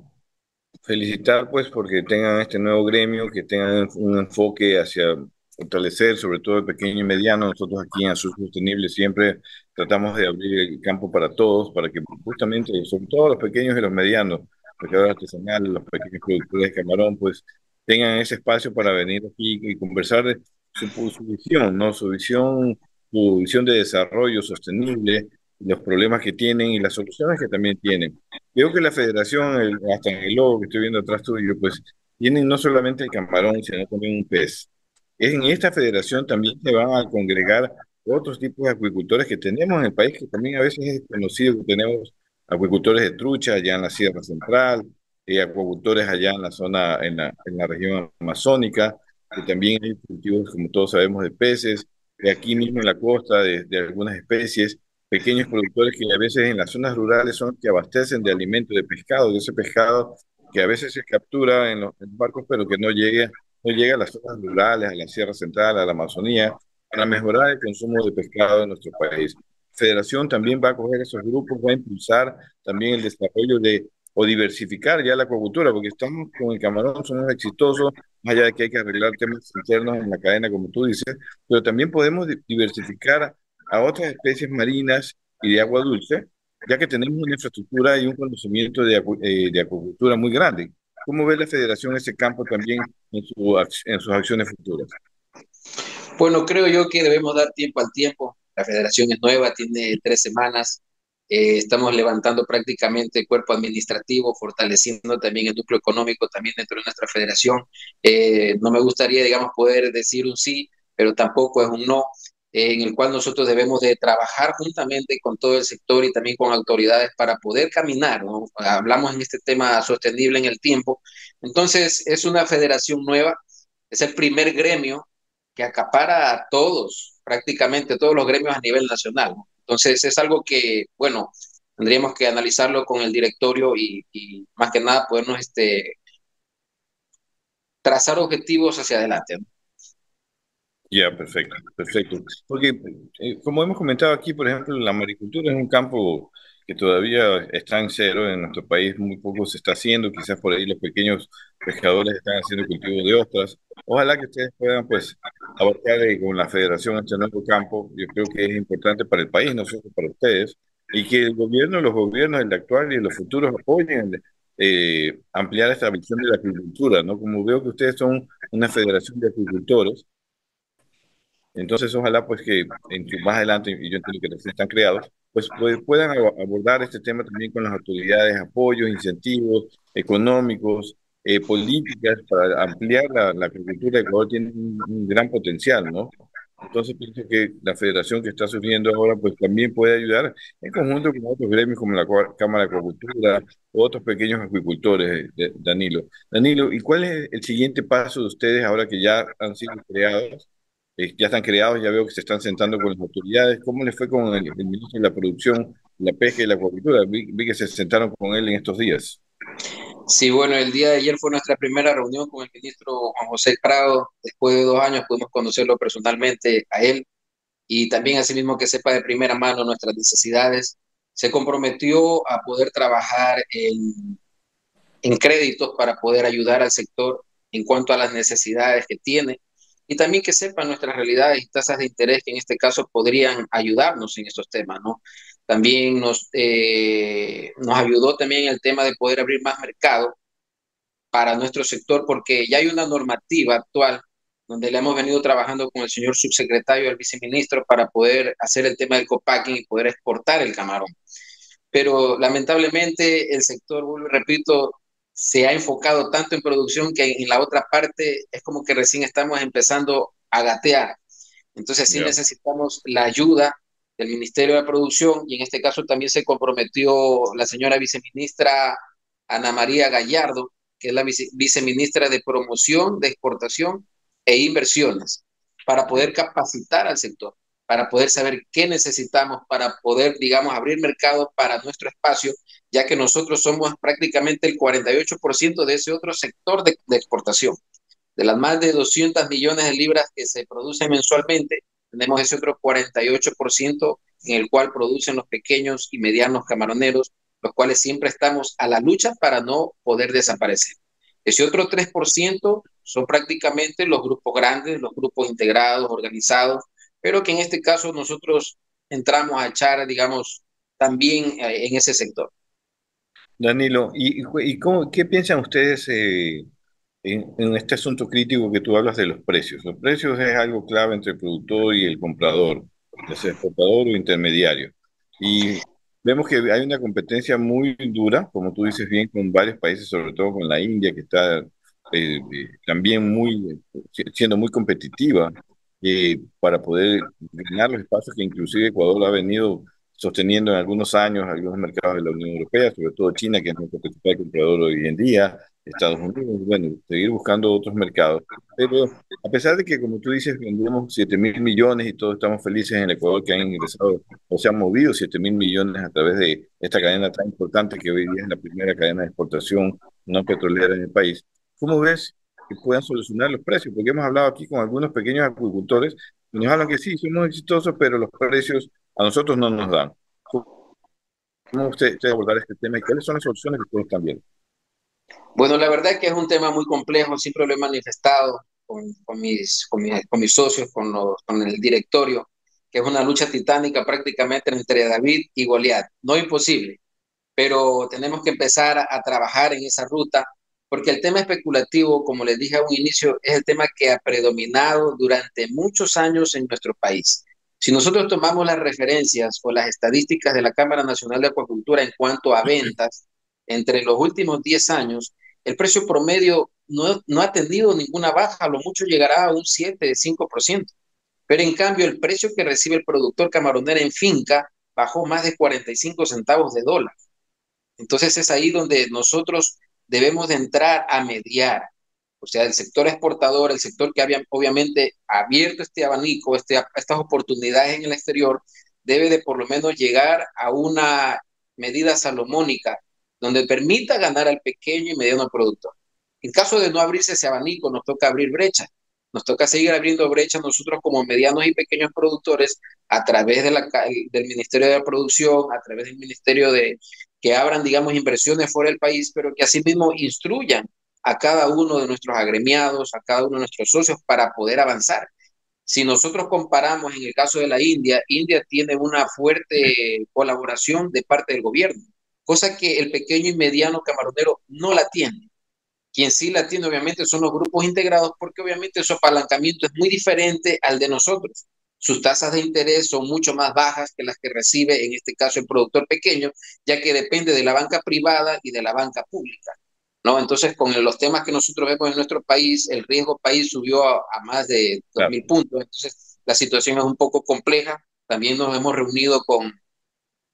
felicitar pues porque tengan este nuevo gremio, que tengan un enfoque hacia fortalecer sobre todo el pequeño y mediano. Nosotros aquí en Azul Sostenible siempre tratamos de abrir el campo para todos, para que justamente, sobre todo los pequeños y los medianos, pescadores artesanales, los pequeños productores de camarón, pues tengan ese espacio para venir aquí y conversar de su, visión, ¿no? Su visión, su visión de desarrollo sostenible, los problemas que tienen y las soluciones que también tienen. Creo que la federación, hasta en el logo que estoy viendo atrás tuyo, pues tienen no solamente el camarón, sino también un pez. En esta federación también se van a congregar otros tipos de acuicultores que tenemos en el país, que también a veces es desconocido que tenemos acuicultores de trucha allá en la Sierra Central, eh, acuacultores allá en la zona, en la, en la región amazónica, que también hay cultivos, como todos sabemos, de peces, de aquí mismo en la costa, de, de algunas especies, pequeños productores que a veces en las zonas rurales son que abastecen de alimento, de pescado, de ese pescado que a veces se captura en los, barcos, pero que no llega, no llega a las zonas rurales, a la Sierra Central, a la Amazonía, para mejorar el consumo de pescado en nuestro país. Federación también va a coger esos grupos, va a impulsar también el desarrollo de o diversificar ya la acuacultura, porque estamos con el camarón, somos exitosos, más allá de que hay que arreglar temas internos en la cadena, como tú dices, pero también podemos diversificar a otras especies marinas y de agua dulce, ya que tenemos una infraestructura y un conocimiento de, eh, de acuacultura muy grande. ¿Cómo ve la federación ese campo también en, su, en sus acciones futuras? Bueno, creo yo que debemos dar tiempo al tiempo. La federación es nueva, tiene tres semanas. Eh, estamos levantando prácticamente el cuerpo administrativo, fortaleciendo también el núcleo económico también dentro de nuestra federación. Eh, no me gustaría, digamos, poder decir un sí, pero tampoco es un no, eh, en el cual nosotros debemos de trabajar juntamente con todo el sector y también con autoridades para poder caminar. Hablamos en este tema sostenible en el tiempo. Entonces, es una federación nueva, es el primer gremio que acapara a todos, prácticamente todos los gremios a nivel nacional. Entonces es algo que, bueno, tendríamos que analizarlo con el directorio y, más que nada podernos este, trazar objetivos hacia adelante. Ya, perfecto, perfecto. Porque, eh, como hemos comentado aquí, por ejemplo, la maricultura es un campo que todavía está en cero en nuestro país, muy poco se está haciendo, quizás por ahí los pequeños pescadores están haciendo cultivo de ostras. Ojalá que ustedes puedan pues abarcar eh, con la federación este nuevo campo, yo creo que es importante para el país, no solo para ustedes, y que el gobierno, los gobiernos, el actual y los futuros apoyen eh, ampliar esta visión de la agricultura, ¿no? Como veo que ustedes son una federación de agricultores, entonces ojalá pues que en, más adelante, y yo entiendo que recién están creados, pues, puedan abordar este tema también con las autoridades, apoyos, incentivos económicos, eh, políticas para ampliar la, la, agricultura Ecuador tiene un, gran potencial, ¿no? Entonces pienso que la federación que está surgiendo ahora pues también puede ayudar en conjunto con otros gremios como la Cámara de Agricultura otros pequeños agricultores, Danilo. Danilo, ¿y cuál es el siguiente paso de ustedes ahora que ya han sido creados eh, ya están creados, ya veo que se están sentando con las autoridades. ¿Cómo les fue con el, ministro de la Producción, la pesca y la acuacultura? Vi, que se sentaron con él en estos días. Sí, bueno, el día de ayer fue nuestra primera reunión con el ministro Juan José Prado. Después de dos años pudimos conocerlo personalmente a él y también asimismo que sepa de primera mano nuestras necesidades. Se comprometió a poder trabajar en, en créditos para poder ayudar al sector en cuanto a las necesidades que tiene y también que sepan nuestras realidades y tasas de interés que en este caso podrían ayudarnos en estos temas, ¿no? También nos, eh, nos ayudó también el tema de poder abrir más mercado para nuestro sector porque ya hay una normativa actual donde le hemos venido trabajando con el señor subsecretario, el viceministro, para poder hacer el tema del copacking y poder exportar el camarón. Pero lamentablemente el sector, vuelvo y repito, se ha enfocado tanto en producción que en la otra parte es como que recién estamos empezando a gatear. Entonces sí necesitamos la ayuda del Ministerio de Producción y en este caso también se comprometió la señora viceministra Ana María Gallardo, que es la viceministra de Promoción, de Exportación e Inversiones, para poder capacitar al sector, para poder saber qué necesitamos para poder, digamos, abrir mercado para nuestro espacio ya que nosotros somos prácticamente el 48% de ese otro sector de, exportación. De las más de 200 millones de libras que se producen mensualmente, tenemos ese otro 48% en el cual producen los pequeños y medianos camaroneros, los cuales siempre estamos a la lucha para no poder desaparecer. Ese otro 3% son prácticamente los grupos grandes, los grupos integrados, organizados, pero que en este caso nosotros entramos a echar, digamos, también eh, en ese sector. Danilo, ¿y, y cómo, qué piensan ustedes eh, en, este asunto crítico que tú hablas de los precios? Los precios es algo clave entre el productor y el comprador, sea exportador o intermediario. Y vemos que hay una competencia muy dura, como tú dices bien, con varios países, sobre todo con la India, que está eh, eh, también muy, siendo muy competitiva para poder ganar los espacios que inclusive Ecuador ha venido sosteniendo en algunos años algunos mercados de la Unión Europea, sobre todo China, que es nuestro principal comprador hoy en día, Estados Unidos, bueno, seguir buscando otros mercados. Pero a pesar de que, como tú dices, vendemos 7 mil millones y todos estamos felices en Ecuador que han ingresado o se han movido 7 mil millones a través de esta cadena tan importante que hoy día es la primera cadena de exportación no petrolera en el país, ¿cómo ves que puedan solucionar los precios? Porque hemos hablado aquí con algunos pequeños agricultores y nos hablan que sí, somos exitosos, pero los precios a nosotros no nos dan. ¿Cómo usted, usted abordar este tema y cuáles son las soluciones que ustedes están viendo? Bueno, la verdad es que es un tema muy complejo, siempre lo he manifestado con, con, mis, con, mis, con mis socios, con, los, con el directorio, que es una lucha titánica prácticamente entre David y Goliat. No imposible, pero tenemos que empezar a, a trabajar en esa ruta porque el tema especulativo, como les dije a un inicio, es el tema que ha predominado durante muchos años en nuestro país. Si nosotros tomamos las referencias o las estadísticas de la Cámara Nacional de Acuacultura en cuanto a ventas, entre los últimos 10 años, el precio promedio no, no ha tenido ninguna baja, a lo mucho llegará a un 7, 5%. Pero en cambio, el precio que recibe el productor camaronero en finca bajó más de 45 centavos de dólar. Entonces es ahí donde nosotros debemos de entrar a mediar. O sea, el sector exportador, el sector que había obviamente abierto este abanico, este, estas oportunidades en el exterior, debe de por lo menos llegar a una medida salomónica donde permita ganar al pequeño y mediano productor. En caso de no abrirse ese abanico, nos toca abrir brechas. Nos toca seguir abriendo brechas nosotros como medianos y pequeños productores a través del Ministerio de la Producción, a través del Ministerio de, que abran, digamos, inversiones fuera del país, pero que asimismo instruyan a cada uno de nuestros agremiados, a cada uno de nuestros socios para poder avanzar. Si nosotros comparamos en el caso de la India, India tiene una fuerte colaboración de parte del gobierno, cosa que el pequeño y mediano camaronero no la tiene. Quien sí la tiene, obviamente, son los grupos integrados, porque obviamente su apalancamiento es muy diferente al de nosotros sus tasas de interés son mucho más bajas que las que recibe en este caso el productor pequeño, ya que depende de la banca privada y de la banca pública. ¿no? Entonces, con los temas que nosotros vemos en nuestro país, el riesgo país subió a, más de 2.000 puntos, entonces la situación es un poco compleja. También nos hemos reunido con,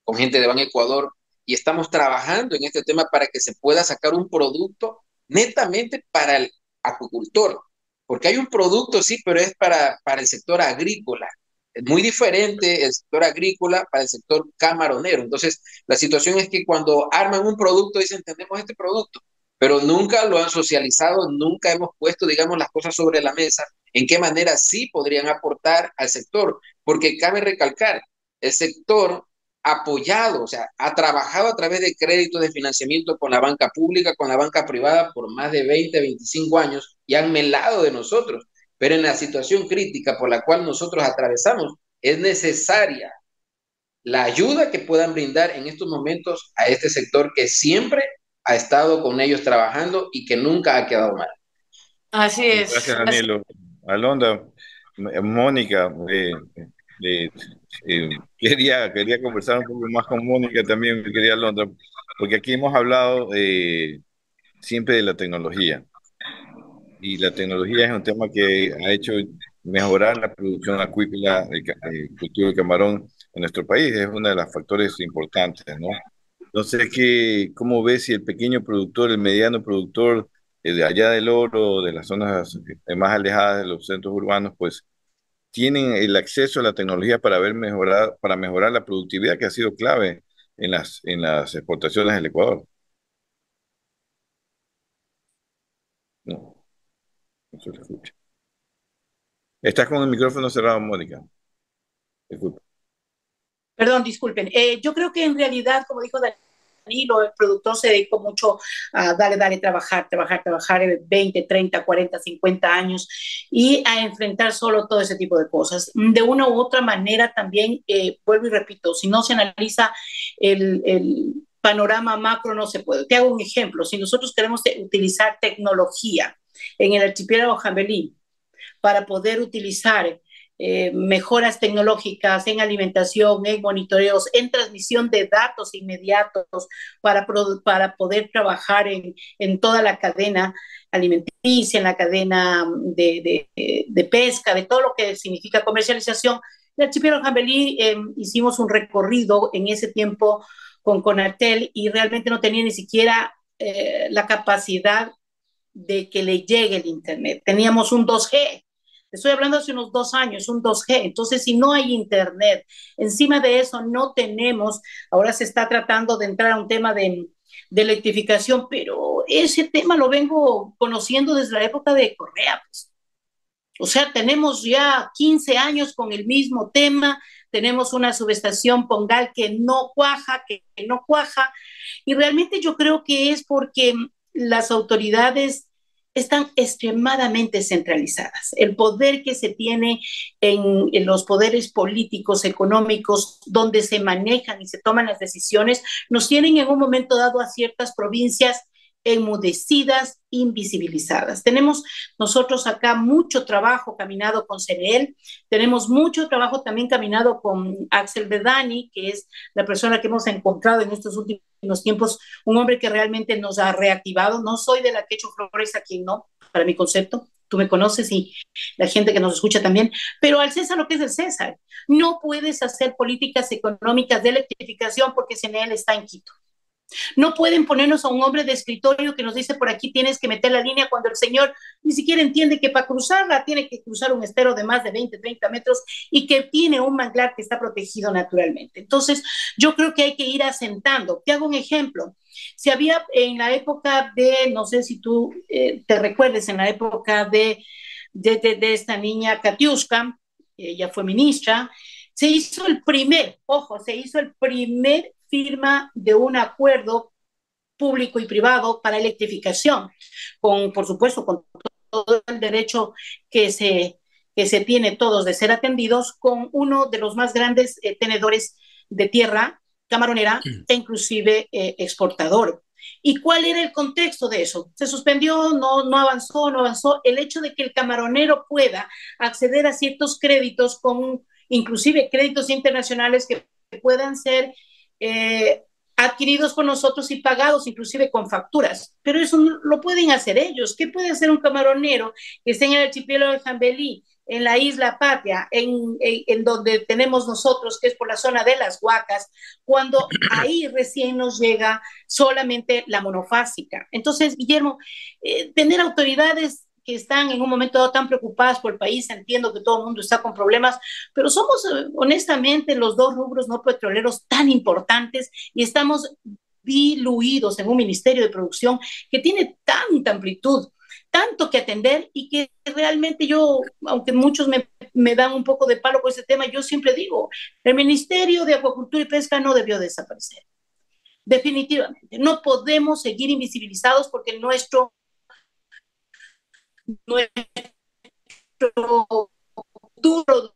con gente de Ban Ecuador y estamos trabajando en este tema para que se pueda sacar un producto netamente para el acuicultor, porque hay un producto, sí, pero es para, para el sector agrícola. Es muy diferente el sector agrícola para el sector camaronero. Entonces, la situación es que cuando arman un producto, dicen, tenemos este producto, pero nunca lo han socializado, nunca hemos puesto, digamos, las cosas sobre la mesa, en qué manera sí podrían aportar al sector, porque cabe recalcar, el sector apoyado, o sea, ha trabajado a través de créditos de financiamiento con la banca pública, con la banca privada por más de 20, 25 años y han melado de nosotros. Pero en la situación crítica por la cual nosotros atravesamos, es necesaria la ayuda que puedan brindar en estos momentos a este sector que siempre ha estado con ellos trabajando y que nunca ha quedado mal. Así es. Gracias, Danilo. Alonda, Mónica, eh, eh, eh, quería, quería conversar un poco más con Mónica también, quería Londra, porque aquí hemos hablado eh, siempre de la tecnología. Y la tecnología es un tema que ha hecho mejorar la producción acuícola, el, cultivo de camarón en nuestro país. Es uno de los factores importantes, ¿no? Entonces, ¿qué, ¿cómo ves si el pequeño productor, el mediano productor eh, de allá del oro, de las zonas más alejadas de los centros urbanos, pues tienen el acceso a la tecnología para, ver mejorar, para mejorar la productividad que ha sido clave en las, en las exportaciones del Ecuador. No, Estás con el micrófono cerrado, Mónica. Disculpen. Perdón, disculpen. Eh, yo creo que en realidad, como dijo Daniel, el productor se dedicó mucho a darle, darle, trabajar, trabajar, trabajar 20, 30, 40, 50 años y a enfrentar solo todo ese tipo de cosas. De una u otra manera también, eh, vuelvo y repito, si no se analiza el panorama macro no se puede. Te hago un ejemplo. Si nosotros queremos utilizar tecnología en el archipiélago Jambelí para poder utilizar eh, mejoras tecnológicas en alimentación, en monitoreos, en transmisión de datos inmediatos para, para poder trabajar en, en, toda la cadena alimenticia, en la cadena de, de, de, pesca, de todo lo que significa comercialización. En el archipiélago Jambelí eh, hicimos un recorrido en ese tiempo con Conatel y realmente no tenía ni siquiera eh, la capacidad de que le llegue el Internet. Teníamos un 2G Estoy hablando hace unos dos años, un 2G. Entonces, si no hay Internet, encima de eso no tenemos, ahora se está tratando de entrar a un tema de, de electrificación, pero ese tema lo vengo conociendo desde la época de Correa. Pues. O sea, tenemos ya 15 años con el mismo tema, tenemos una subestación Pongal que no cuaja, que, que no cuaja, y realmente yo creo que es porque las autoridades están extremadamente centralizadas. El poder que se tiene en, los poderes políticos, económicos, donde se manejan y se toman las decisiones, nos tienen en un momento dado a ciertas provincias enmudecidas, invisibilizadas. Tenemos nosotros acá mucho trabajo caminado con CNL, tenemos mucho trabajo también caminado con Axel Bedani, que es la persona que hemos encontrado en estos últimos tiempos, un hombre que realmente nos ha reactivado. No soy de la que echo flores a no, para mi concepto, tú me conoces y la gente que nos escucha también, pero al César lo que es el César. No puedes hacer políticas económicas de electrificación porque CNL está en Quito. No pueden ponernos a un hombre de escritorio que nos dice por aquí tienes que meter la línea cuando el señor ni siquiera entiende que para cruzarla tiene que cruzar un estero de más de 20, 30 metros y que tiene un manglar que está protegido naturalmente. Entonces, yo creo que hay que ir asentando. Te hago un ejemplo. Si había en la época de, no sé si tú eh, te recuerdes, en la época de, de, de esta niña Katiuska, ella fue ministra, se hizo el primer, ojo, se hizo el primer firma de un acuerdo público y privado para electrificación, con, por supuesto, con todo el derecho que se, que se tiene todos de ser atendidos, con uno de los más grandes eh, tenedores de tierra camaronera e inclusive eh, exportador. ¿Y cuál era el contexto de eso? Se suspendió, no, no avanzó, no avanzó. El hecho de que el camaronero pueda acceder a ciertos créditos con inclusive créditos internacionales que puedan ser eh, adquiridos por nosotros y pagados inclusive con facturas. Pero eso no, lo pueden hacer ellos. ¿Qué puede hacer un camaronero que esté en el archipiélago de Jambelí, en la isla Patria, en, en, en, donde tenemos nosotros, que es por la zona de las Huacas, cuando ahí recién nos llega solamente la monofásica? Entonces, Guillermo, eh, tener autoridades que están en un momento dado tan preocupadas por el país, entiendo que todo el mundo está con problemas, pero somos eh, honestamente los dos rubros no petroleros tan importantes y estamos diluidos en un ministerio de producción que tiene tanta amplitud, tanto que atender y que realmente yo, aunque muchos me, me dan un poco de palo con ese tema, yo siempre digo, el Ministerio de Acuacultura y Pesca no debió desaparecer. Definitivamente, no podemos seguir invisibilizados porque nuestro nuestro futuro.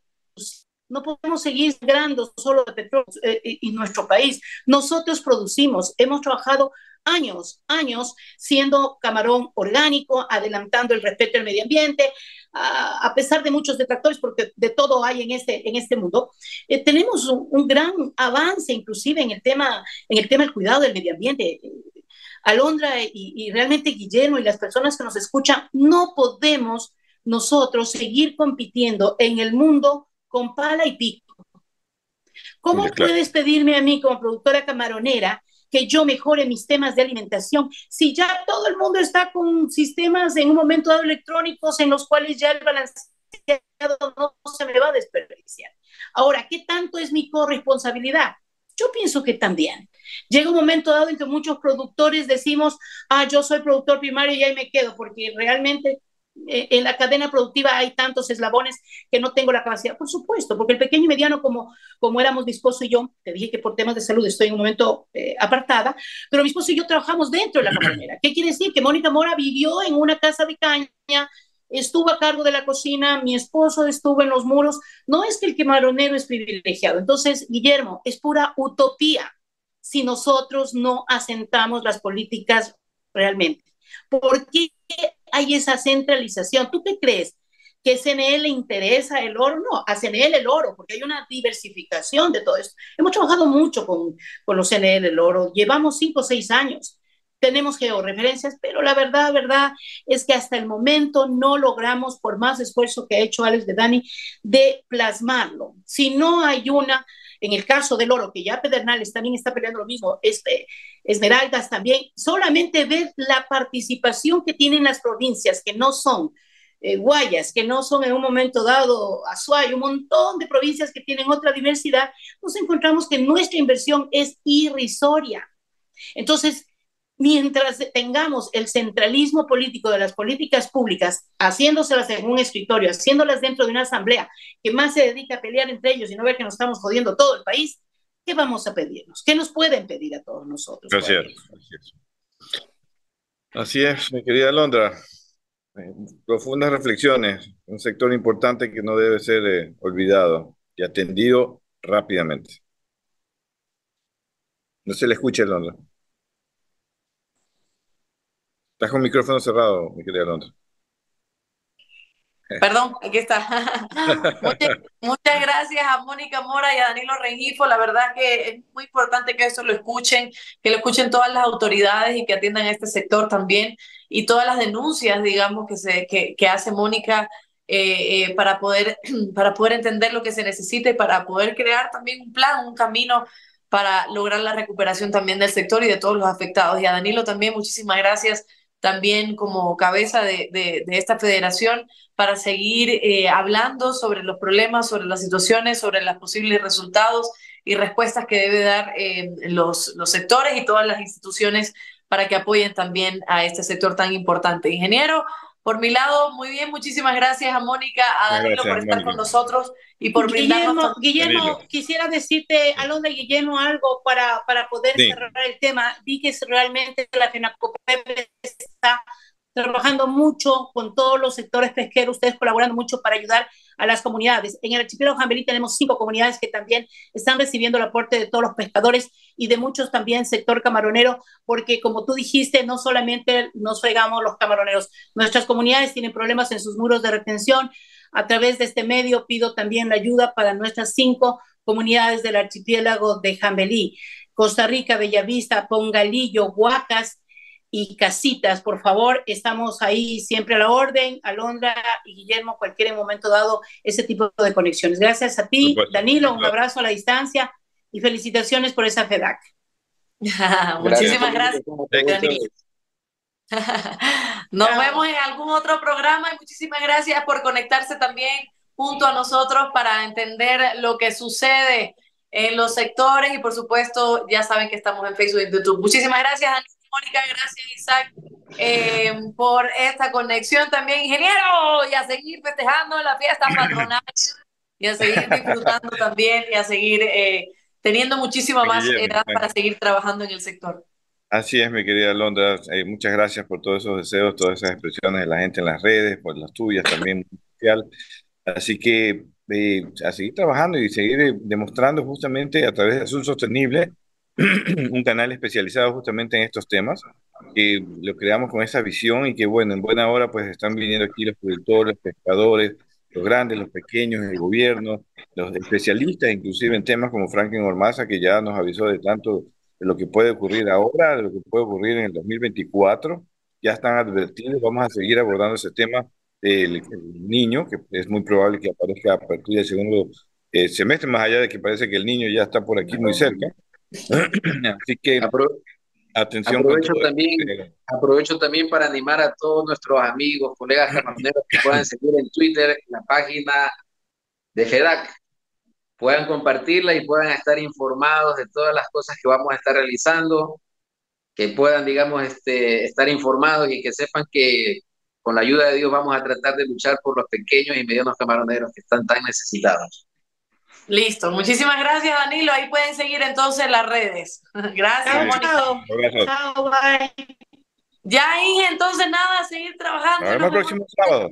No podemos seguir sangrando solo de petróleo eh, y nuestro país. Nosotros producimos, hemos trabajado años, años siendo camarón orgánico, adelantando el respeto al medio ambiente, a, a pesar de muchos detractores, porque de todo hay en este, en este mundo, eh, tenemos un, un, gran avance inclusive en el tema, en el tema del cuidado del medio ambiente. Alondra y, y realmente Guillermo y las personas que nos escuchan, no podemos nosotros seguir compitiendo en el mundo con pala y pico. ¿Cómo claro. puedes pedirme a mí como productora camaronera que yo mejore mis temas de alimentación si ya todo el mundo está con sistemas en un momento dado electrónicos en los cuales ya el balanceado no se me va a desperdiciar? Ahora, ¿qué tanto es mi corresponsabilidad? Yo pienso que también. Llega un momento dado en que muchos productores decimos, ah, yo soy productor primario y ahí me quedo, porque realmente eh, en la cadena productiva hay tantos eslabones que no tengo la capacidad. Por supuesto, porque el pequeño y mediano, como, como éramos mi esposo y yo, te dije que por temas de salud estoy en un momento eh, apartada, pero mi esposo y yo trabajamos dentro de la camaronera. ¿Qué quiere decir? Que Mónica Mora vivió en una casa de caña, estuvo a cargo de la cocina, mi esposo estuvo en los muros. No es que el camaronero es privilegiado. Entonces, Guillermo, es pura utopía si nosotros no asentamos las políticas realmente. ¿Por qué hay esa centralización? ¿Tú qué crees? ¿Que a CNE le interesa el oro? No, a CNE el oro, porque hay una diversificación de todo esto. Hemos trabajado mucho con, con los CNE del oro, llevamos cinco o seis años tenemos georreferencias, pero la verdad, verdad es que hasta el momento no logramos, por más esfuerzo que ha hecho Alex de Dani, de plasmarlo. Si no hay una, en el caso del oro, que ya Pedernales también está peleando lo mismo, este, Esmeraldas también, solamente ver la participación que tienen las provincias, que no son eh, Guayas, que no son en un momento dado Azuay, un montón de provincias que tienen otra diversidad, nos encontramos que nuestra inversión es irrisoria. Entonces, mientras tengamos el centralismo político de las políticas públicas, haciéndoselas en un escritorio, haciéndolas dentro de una asamblea que más se dedica a pelear entre ellos y no ver que nos estamos jodiendo todo el país, ¿qué vamos a pedirnos? ¿Qué nos pueden pedir a todos nosotros? Así es. Así es, mi querida Londra. Eh, profundas reflexiones, un sector importante que no debe ser eh, olvidado y atendido rápidamente. No se le escuche, Londra. Estás con micrófono cerrado, mi querida Alondra. Perdón, aquí está. muchas, muchas, gracias a Mónica Mora y a Danilo Rengifo. La verdad que es muy importante que eso lo escuchen, que lo escuchen todas las autoridades y que atiendan a este sector también y todas las denuncias, digamos, que, se, que, que hace Mónica eh, eh, para, poder, para poder entender lo que se necesita y para poder crear también un plan, un camino para lograr la recuperación también del sector y de todos los afectados. Y a Danilo también, muchísimas gracias también como cabeza de, de, esta federación para seguir eh, hablando sobre los problemas, sobre las situaciones, sobre los posibles resultados y respuestas que debe dar eh, los, los sectores y todas las instituciones para que apoyen también a este sector tan importante. Ingeniero, por mi lado, muy bien, muchísimas gracias a Mónica, a Danilo por estar con nosotros y por brindarnos. Guillermo, Guillermo quisiera decirte, Alondra y Guillermo, algo para, para poder cerrar el tema. Vi que realmente la FENACOPEP está trabajando mucho con todos los sectores pesqueros, ustedes colaborando mucho para ayudar a las comunidades. En el archipiélago Jambelí tenemos cinco comunidades que también están recibiendo el aporte de todos los pescadores y de muchos también sector camaronero, porque como tú dijiste, no solamente nos fregamos los camaroneros, nuestras comunidades tienen problemas en sus muros de retención. A través de este medio pido también la ayuda para nuestras cinco comunidades del archipiélago de Jambelí. Costa Rica, Bellavista, Pongalillo, Huacas, y casitas, por favor, estamos ahí siempre a la orden, Alondra y Guillermo, cualquier momento dado, ese tipo de conexiones. Gracias a ti, Danilo, un abrazo a la distancia y felicitaciones por esa FEDAC. Muchísimas gracias. Nos vemos en algún otro programa y muchísimas gracias por conectarse también junto a nosotros para entender lo que sucede en los sectores y por supuesto ya saben que estamos en Facebook y YouTube. Muchísimas gracias, Mónica, gracias Isaac eh, por esta conexión también, ingeniero, y a seguir festejando la fiesta patronal y a seguir disfrutando también y a seguir eh, teniendo muchísima más edad para seguir trabajando en el sector. Así es, mi querida Londra. Eh, muchas gracias por todos esos deseos, todas esas expresiones de la gente en las redes, por las tuyas también. Así que a seguir trabajando y seguir demostrando justamente a través de Azul Sostenible un canal especializado justamente en estos temas, que lo creamos con esa visión y que, bueno, en buena hora pues están viniendo aquí los productores, pescadores, los grandes, los pequeños, el gobierno, los especialistas, inclusive en temas como Franklin Ormaza, que ya nos avisó de tanto de lo que puede ocurrir ahora, de lo que puede ocurrir en el 2024, ya están advertidos, vamos a seguir abordando ese tema del niño, que es muy probable que aparezca a partir del segundo eh, semestre, más allá de que parece que el niño ya está por aquí muy cerca, Así que atención. Aprovecho también, aprovecho también para animar a todos nuestros amigos, colegas camaroneros que puedan seguir en Twitter la página de FEDAC, puedan compartirla y puedan estar informados de todas las cosas que vamos a estar realizando, que puedan, digamos, este, estar informados y que sepan que con la ayuda de Dios vamos a tratar de luchar por los pequeños y medianos camaroneros que están tan necesitados. Listo, muchísimas gracias Danilo. Ahí pueden seguir entonces las redes. Gracias, Mónica. Chao, bye. Ya ahí, entonces nada, seguir trabajando. Nos vemos el próximo sábado.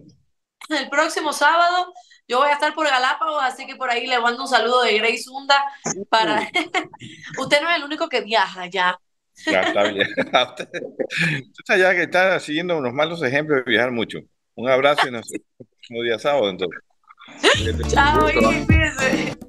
El próximo sábado yo voy a estar por Galápagos, así que por ahí le mando un saludo de Grace Hunda para... Usted no es el único que viaja ya. Ya está bien. Usted ya que está siguiendo unos malos ejemplos de viajar mucho. Un abrazo y nos vemos el próximo día sábado entonces. Chao, y